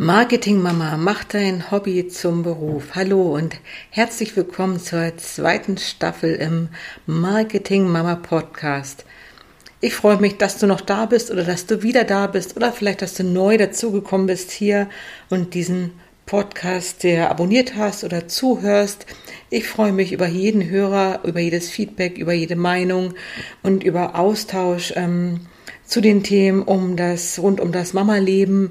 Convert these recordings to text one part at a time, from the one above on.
Marketing Mama, mach dein Hobby zum Beruf. Hallo und herzlich willkommen zur zweiten Staffel im Marketing Mama Podcast. Ich freue mich, dass du noch da bist oder dass du wieder da bist oder vielleicht, dass du neu dazugekommen bist hier und diesen Podcast, der abonniert hast oder zuhörst. Ich freue mich über jeden Hörer, über jedes Feedback, über jede Meinung und über Austausch ähm, zu den Themen um das rund um das Mama-Leben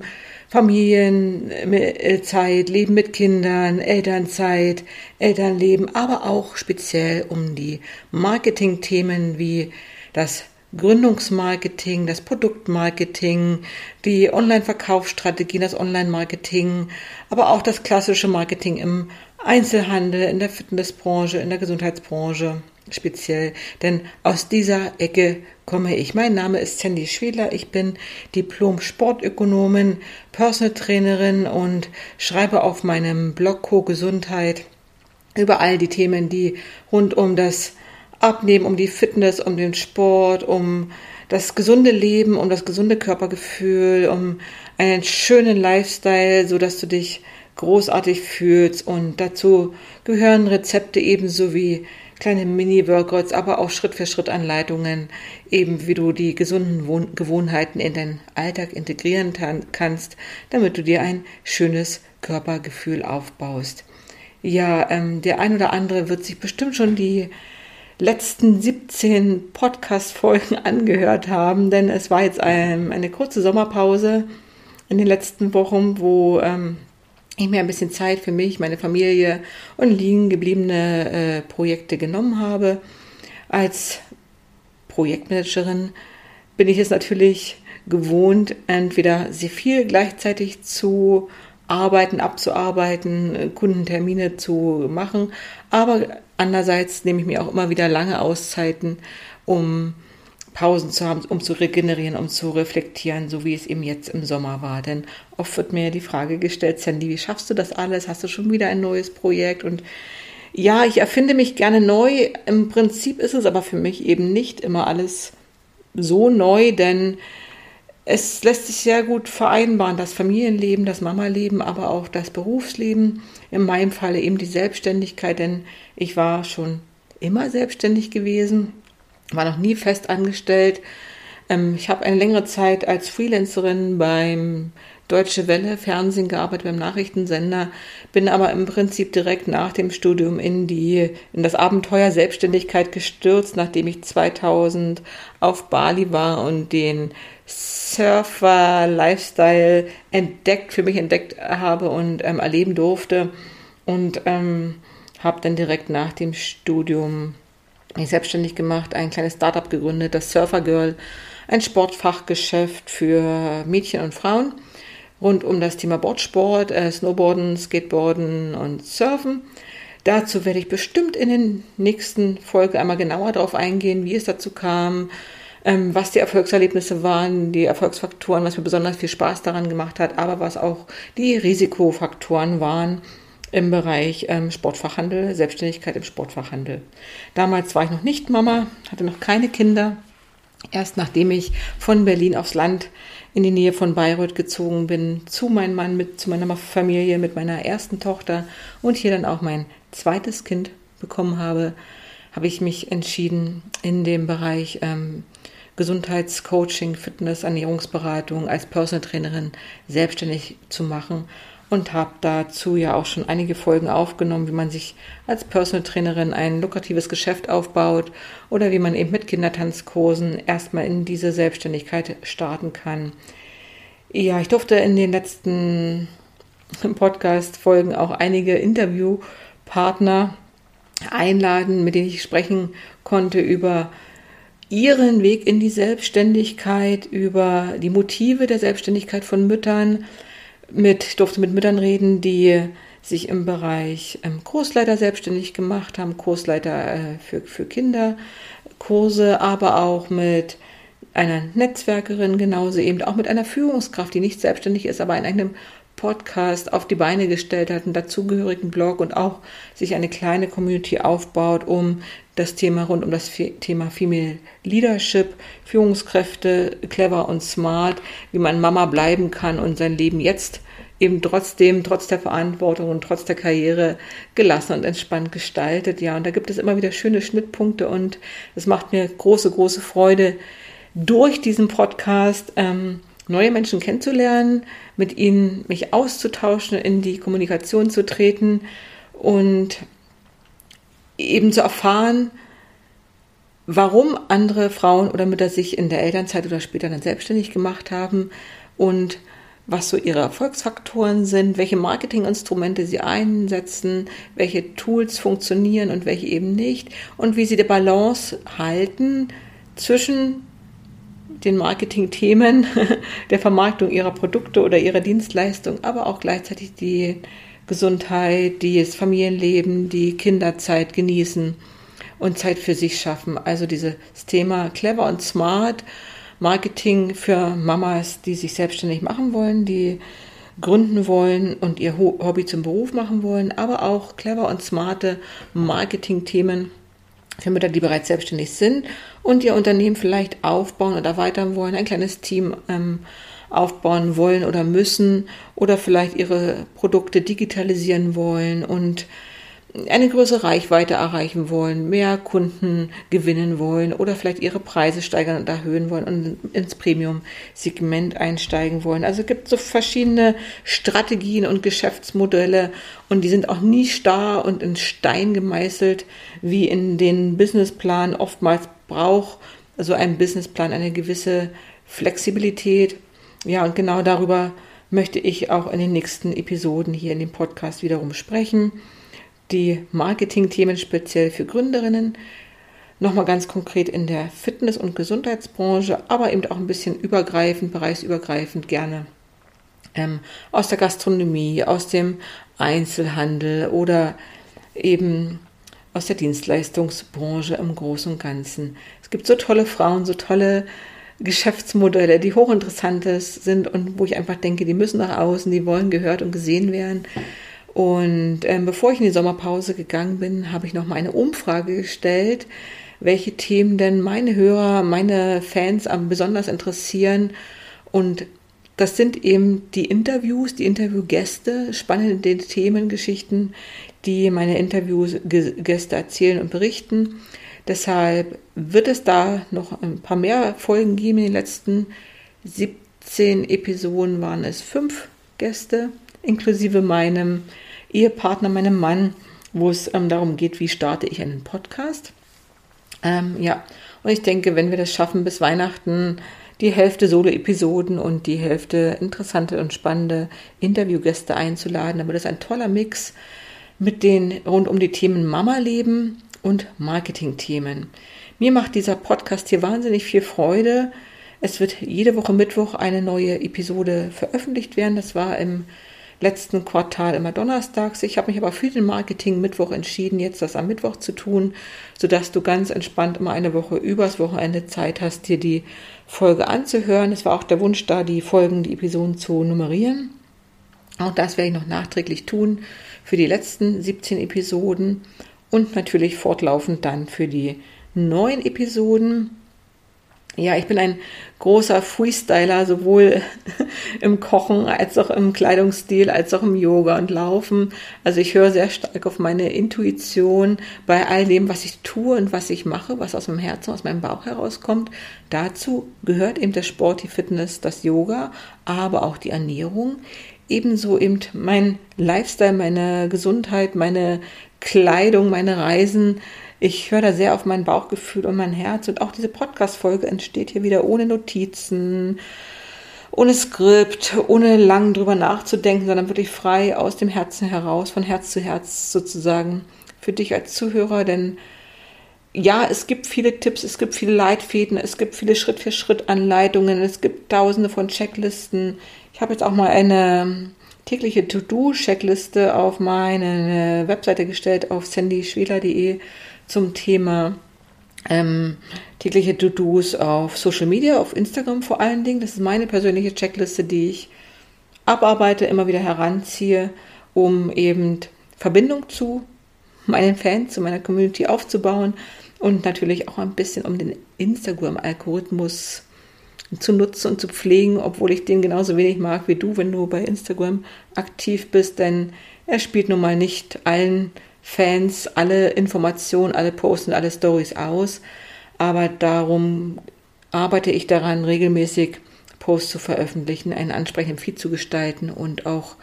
Familienzeit, Leben mit Kindern, Elternzeit, Elternleben, aber auch speziell um die Marketingthemen wie das Gründungsmarketing, das Produktmarketing, die Online-Verkaufsstrategien, das Online-Marketing, aber auch das klassische Marketing im Einzelhandel, in der Fitnessbranche, in der Gesundheitsbranche speziell. Denn aus dieser Ecke komme ich. Mein Name ist Sandy Schwedler. Ich bin Diplom-Sportökonomin, Personal Trainerin und schreibe auf meinem Blog Co Gesundheit über all die Themen, die rund um das Abnehmen, um die Fitness, um den Sport, um das gesunde Leben, um das gesunde Körpergefühl, um einen schönen Lifestyle, so dass du dich großartig fühlst und dazu gehören Rezepte ebenso wie kleine Mini-Workouts, aber auch Schritt für Schritt Anleitungen, eben wie du die gesunden Wohn Gewohnheiten in deinen Alltag integrieren kannst, damit du dir ein schönes Körpergefühl aufbaust. Ja, ähm, der ein oder andere wird sich bestimmt schon die letzten 17 Podcast-Folgen angehört haben, denn es war jetzt ein, eine kurze Sommerpause in den letzten Wochen, wo ähm, ich mir ein bisschen Zeit für mich, meine Familie und liegen gebliebene äh, Projekte genommen habe. Als Projektmanagerin bin ich es natürlich gewohnt, entweder sehr viel gleichzeitig zu arbeiten, abzuarbeiten, Kundentermine zu machen, aber andererseits nehme ich mir auch immer wieder lange Auszeiten, um Pausen zu haben, um zu regenerieren, um zu reflektieren, so wie es eben jetzt im Sommer war. Denn oft wird mir die Frage gestellt, Sandy, wie schaffst du das alles? Hast du schon wieder ein neues Projekt? Und ja, ich erfinde mich gerne neu. Im Prinzip ist es aber für mich eben nicht immer alles so neu, denn es lässt sich sehr gut vereinbaren, das Familienleben, das Mama-Leben, aber auch das Berufsleben. In meinem Falle eben die Selbstständigkeit, denn ich war schon immer selbstständig gewesen, war noch nie fest angestellt. Ähm, ich habe eine längere Zeit als Freelancerin beim Deutsche Welle Fernsehen gearbeitet, beim Nachrichtensender, bin aber im Prinzip direkt nach dem Studium in die, in das Abenteuer Selbstständigkeit gestürzt, nachdem ich 2000 auf Bali war und den Surfer-Lifestyle entdeckt, für mich entdeckt habe und ähm, erleben durfte und ähm, habe dann direkt nach dem Studium mich selbstständig gemacht, ein kleines Startup gegründet, das Surfer Girl, ein Sportfachgeschäft für Mädchen und Frauen rund um das Thema Boardsport, äh, Snowboarden, Skateboarden und Surfen. Dazu werde ich bestimmt in den nächsten Folgen einmal genauer darauf eingehen, wie es dazu kam, ähm, was die Erfolgserlebnisse waren, die Erfolgsfaktoren, was mir besonders viel Spaß daran gemacht hat, aber was auch die Risikofaktoren waren im Bereich ähm, Sportfachhandel, Selbstständigkeit im Sportfachhandel. Damals war ich noch nicht Mama, hatte noch keine Kinder. Erst nachdem ich von Berlin aufs Land in die Nähe von Bayreuth gezogen bin, zu meinem Mann, mit, zu meiner Familie, mit meiner ersten Tochter und hier dann auch mein zweites Kind bekommen habe, habe ich mich entschieden, in dem Bereich ähm, Gesundheitscoaching, Fitness, Ernährungsberatung als Personal Trainerin selbstständig zu machen und habe dazu ja auch schon einige Folgen aufgenommen, wie man sich als Personal Trainerin ein lukratives Geschäft aufbaut oder wie man eben mit Kindertanzkursen erstmal in diese Selbstständigkeit starten kann. Ja, ich durfte in den letzten Podcast-Folgen auch einige Interviewpartner einladen, mit denen ich sprechen konnte über ihren Weg in die Selbstständigkeit, über die Motive der Selbstständigkeit von Müttern, mit, durfte mit Müttern reden, die sich im Bereich ähm, Kursleiter selbstständig gemacht haben, Kursleiter äh, für, für Kinderkurse, aber auch mit einer Netzwerkerin genauso eben auch mit einer Führungskraft, die nicht selbstständig ist, aber in einem Podcast auf die Beine gestellt hat, einen dazugehörigen Blog und auch sich eine kleine Community aufbaut, um das Thema rund um das Thema Female Leadership, Führungskräfte, clever und smart, wie man Mama bleiben kann und sein Lem jetzt eben trotzdem, trotz der Verantwortung und trotz der Karriere gelassen und entspannt gestaltet. Ja, und da gibt es immer wieder schöne Schnittpunkte und es macht mir große, große Freude, durch diesen Podcast ähm, neue Menschen kennenzulernen, mit ihnen mich auszutauschen, in die Kommunikation zu treten und eben zu erfahren, warum andere Frauen oder Mütter sich in der Elternzeit oder später dann selbstständig gemacht haben und was so ihre Erfolgsfaktoren sind, welche Marketinginstrumente sie einsetzen, welche Tools funktionieren und welche eben nicht und wie sie die Balance halten zwischen den Marketingthemen der Vermarktung ihrer Produkte oder ihrer Dienstleistung, aber auch gleichzeitig die Gesundheit, das Familienleben, die Kinderzeit genießen und Zeit für sich schaffen. Also dieses Thema clever und smart Marketing für Mamas, die sich selbstständig machen wollen, die gründen wollen und ihr Hobby zum Beruf machen wollen, aber auch clever und smarte Marketing-Themen für Mütter, die bereits selbstständig sind und ihr Unternehmen vielleicht aufbauen oder erweitern wollen, ein kleines Team ähm, aufbauen wollen oder müssen oder vielleicht ihre Produkte digitalisieren wollen und eine größere Reichweite erreichen wollen, mehr Kunden gewinnen wollen oder vielleicht ihre Preise steigern und erhöhen wollen und ins Premium-Segment einsteigen wollen. Also es gibt so verschiedene Strategien und Geschäftsmodelle und die sind auch nie starr und in Stein gemeißelt, wie in den Businessplan oftmals braucht so ein Businessplan eine gewisse Flexibilität. Ja, und genau darüber möchte ich auch in den nächsten Episoden hier in dem Podcast wiederum sprechen die Marketing-Themen speziell für Gründerinnen, nochmal ganz konkret in der Fitness- und Gesundheitsbranche, aber eben auch ein bisschen übergreifend, bereichsübergreifend gerne ähm, aus der Gastronomie, aus dem Einzelhandel oder eben aus der Dienstleistungsbranche im Großen und Ganzen. Es gibt so tolle Frauen, so tolle Geschäftsmodelle, die hochinteressant sind und wo ich einfach denke, die müssen nach außen, die wollen gehört und gesehen werden. Und ähm, bevor ich in die Sommerpause gegangen bin, habe ich noch mal eine Umfrage gestellt, welche Themen denn meine Hörer, meine Fans am besonders interessieren. Und das sind eben die Interviews, die Interviewgäste, spannende Themen, Geschichten, die meine Interviewgäste erzählen und berichten. Deshalb wird es da noch ein paar mehr Folgen geben. In den letzten 17 Episoden waren es fünf Gäste, inklusive meinem Ehepartner, meinem Mann, wo es ähm, darum geht, wie starte ich einen Podcast. Ähm, ja, und ich denke, wenn wir das schaffen bis Weihnachten, die Hälfte Solo-Episoden und die Hälfte interessante und spannende Interviewgäste einzuladen, dann wird es ein toller Mix mit den rund um die Themen Mama-Leben und Marketing-Themen. Mir macht dieser Podcast hier wahnsinnig viel Freude. Es wird jede Woche Mittwoch eine neue Episode veröffentlicht werden. Das war im letzten Quartal immer donnerstags. Ich habe mich aber für den Marketing Mittwoch entschieden, jetzt das am Mittwoch zu tun, sodass du ganz entspannt immer eine Woche übers Wochenende Zeit hast, dir die Folge anzuhören. Es war auch der Wunsch da, die Folgen, die Episoden zu nummerieren. Auch das werde ich noch nachträglich tun für die letzten 17 Episoden und natürlich fortlaufend dann für die neuen Episoden. Ja, ich bin ein großer Freestyler, sowohl im Kochen als auch im Kleidungsstil, als auch im Yoga und Laufen. Also ich höre sehr stark auf meine Intuition bei all dem, was ich tue und was ich mache, was aus meinem Herzen, aus meinem Bauch herauskommt. Dazu gehört eben der Sport, die Fitness, das Yoga, aber auch die Ernährung. Ebenso eben mein Lifestyle, meine Gesundheit, meine Kleidung, meine Reisen, ich höre da sehr auf mein Bauchgefühl und mein Herz. Und auch diese Podcast-Folge entsteht hier wieder ohne Notizen, ohne Skript, ohne lang drüber nachzudenken, sondern wirklich frei aus dem Herzen heraus, von Herz zu Herz sozusagen für dich als Zuhörer. Denn ja, es gibt viele Tipps, es gibt viele Leitfäden, es gibt viele Schritt-für-Schritt-Anleitungen, es gibt tausende von Checklisten. Ich habe jetzt auch mal eine tägliche To-Do-Checkliste auf meine Webseite gestellt auf sandyschwela.de zum Thema ähm, tägliche To-Dos auf Social Media, auf Instagram vor allen Dingen. Das ist meine persönliche Checkliste, die ich abarbeite, immer wieder heranziehe, um eben Verbindung zu meinen Fans, zu meiner Community aufzubauen und natürlich auch ein bisschen um den Instagram-Algorithmus zu nutzen und zu pflegen, obwohl ich den genauso wenig mag wie du, wenn du bei Instagram aktiv bist, denn er spielt nun mal nicht allen Fans alle Informationen, alle Posts und alle Stories aus, aber darum arbeite ich daran, regelmäßig Posts zu veröffentlichen, einen ansprechenden Feed zu gestalten und auch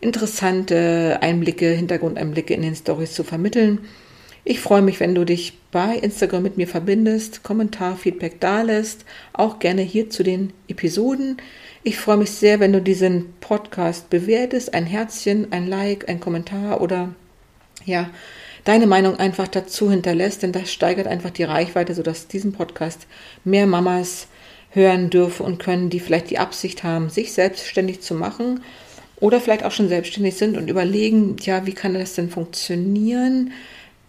interessante Einblicke, Hintergrundeinblicke in den Stories zu vermitteln. Ich freue mich, wenn du dich bei Instagram mit mir verbindest, Kommentar, Feedback dalässt, auch gerne hier zu den Episoden. Ich freue mich sehr, wenn du diesen Podcast bewertest, ein Herzchen, ein Like, ein Kommentar oder ja, deine Meinung einfach dazu hinterlässt, denn das steigert einfach die Reichweite, sodass diesen Podcast mehr Mamas hören dürfen und können, die vielleicht die Absicht haben, sich selbstständig zu machen oder vielleicht auch schon selbstständig sind und überlegen, ja, wie kann das denn funktionieren?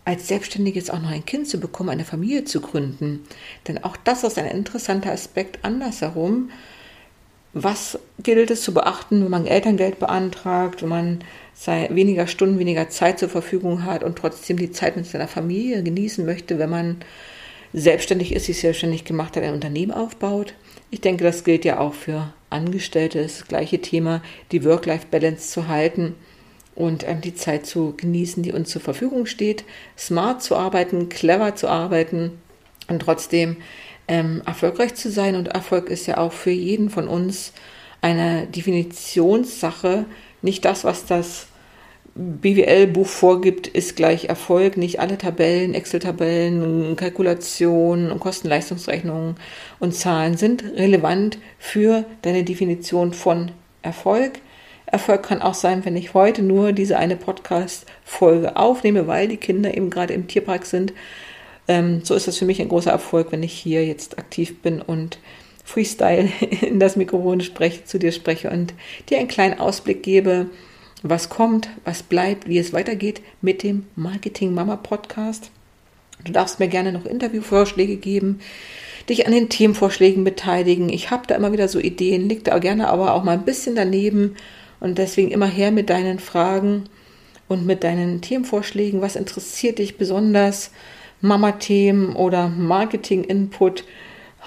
als Selbstständige jetzt auch noch ein Kind zu bekommen, eine Familie zu gründen. Denn auch das ist ein interessanter Aspekt andersherum. Was gilt es zu beachten, wenn man Elterngeld beantragt, wenn man weniger Stunden, weniger Zeit zur Verfügung hat und trotzdem die Zeit mit seiner Familie genießen möchte, wenn man selbstständig ist, sich selbstständig gemacht hat, ein Unternehmen aufbaut? Ich denke, das gilt ja auch für Angestellte, das, das gleiche Thema, die Work-Life-Balance zu halten und ähm, die Zeit zu genießen, die uns zur Verfügung steht, smart zu arbeiten, clever zu arbeiten und trotzdem ähm, erfolgreich zu sein. Und Erfolg ist ja auch für jeden von uns eine Definitionssache. Nicht das, was das BWL-Buch vorgibt, ist gleich Erfolg. Nicht alle Tabellen, Excel-Tabellen, Kalkulationen und Kosten-Leistungsrechnungen und Zahlen sind relevant für deine Definition von Erfolg. Erfolg kann auch sein, wenn ich heute nur diese eine Podcast-Folge aufnehme, weil die Kinder eben gerade im Tierpark sind. Ähm, so ist das für mich ein großer Erfolg, wenn ich hier jetzt aktiv bin und Freestyle in das Mikrofon spreche, zu dir spreche und dir einen kleinen Ausblick gebe, was kommt, was bleibt, wie es weitergeht mit dem Marketing Mama Podcast. Du darfst mir gerne noch Interviewvorschläge geben, dich an den Themenvorschlägen beteiligen. Ich habe da immer wieder so Ideen, liegt da gerne aber auch mal ein bisschen daneben und deswegen immer her mit deinen Fragen und mit deinen Themenvorschlägen. Was interessiert dich besonders? Mama-Themen oder Marketing-Input,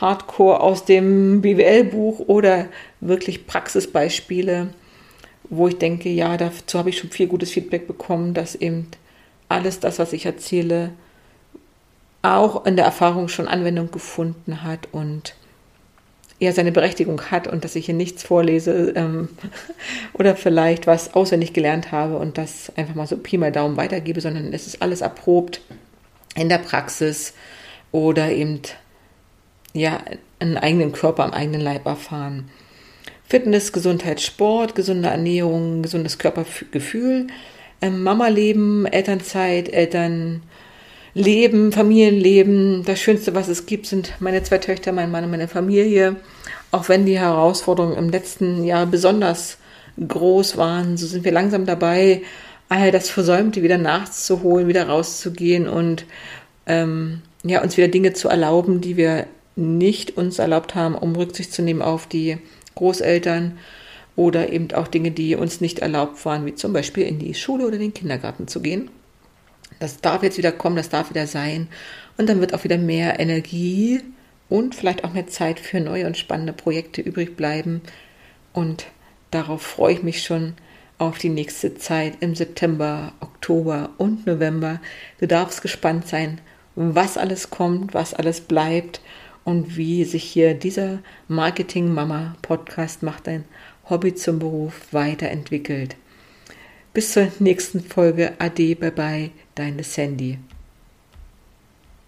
Hardcore aus dem BWL-Buch oder wirklich Praxisbeispiele, wo ich denke, ja, dazu habe ich schon viel gutes Feedback bekommen, dass eben alles das, was ich erzähle, auch in der Erfahrung schon Anwendung gefunden hat und ja seine Berechtigung hat und dass ich hier nichts vorlese ähm, oder vielleicht was auswendig gelernt habe und das einfach mal so Pi mal Daumen weitergebe, sondern es ist alles erprobt in der Praxis oder eben ja einen eigenen Körper am eigenen Leib erfahren. Fitness, Gesundheit, Sport, gesunde Ernährung, gesundes Körpergefühl, ähm, Mama-Leben, Elternzeit, Eltern Leben, Familienleben. Das Schönste, was es gibt, sind meine zwei Töchter, mein Mann und meine Familie. Auch wenn die Herausforderungen im letzten Jahr besonders groß waren, so sind wir langsam dabei, all das Versäumte wieder nachzuholen, wieder rauszugehen und ähm, ja, uns wieder Dinge zu erlauben, die wir nicht uns erlaubt haben, um Rücksicht zu nehmen auf die Großeltern oder eben auch Dinge, die uns nicht erlaubt waren, wie zum Beispiel in die Schule oder den Kindergarten zu gehen. Das darf jetzt wieder kommen, das darf wieder sein. Und dann wird auch wieder mehr Energie und vielleicht auch mehr Zeit für neue und spannende Projekte übrig bleiben. Und darauf freue ich mich schon auf die nächste Zeit im September, Oktober und November. Du darfst gespannt sein, was alles kommt, was alles bleibt und wie sich hier dieser Marketing Mama Podcast macht dein Hobby zum Beruf weiterentwickelt. Bis zur nächsten Folge. Ade, bye bye, deine Sandy.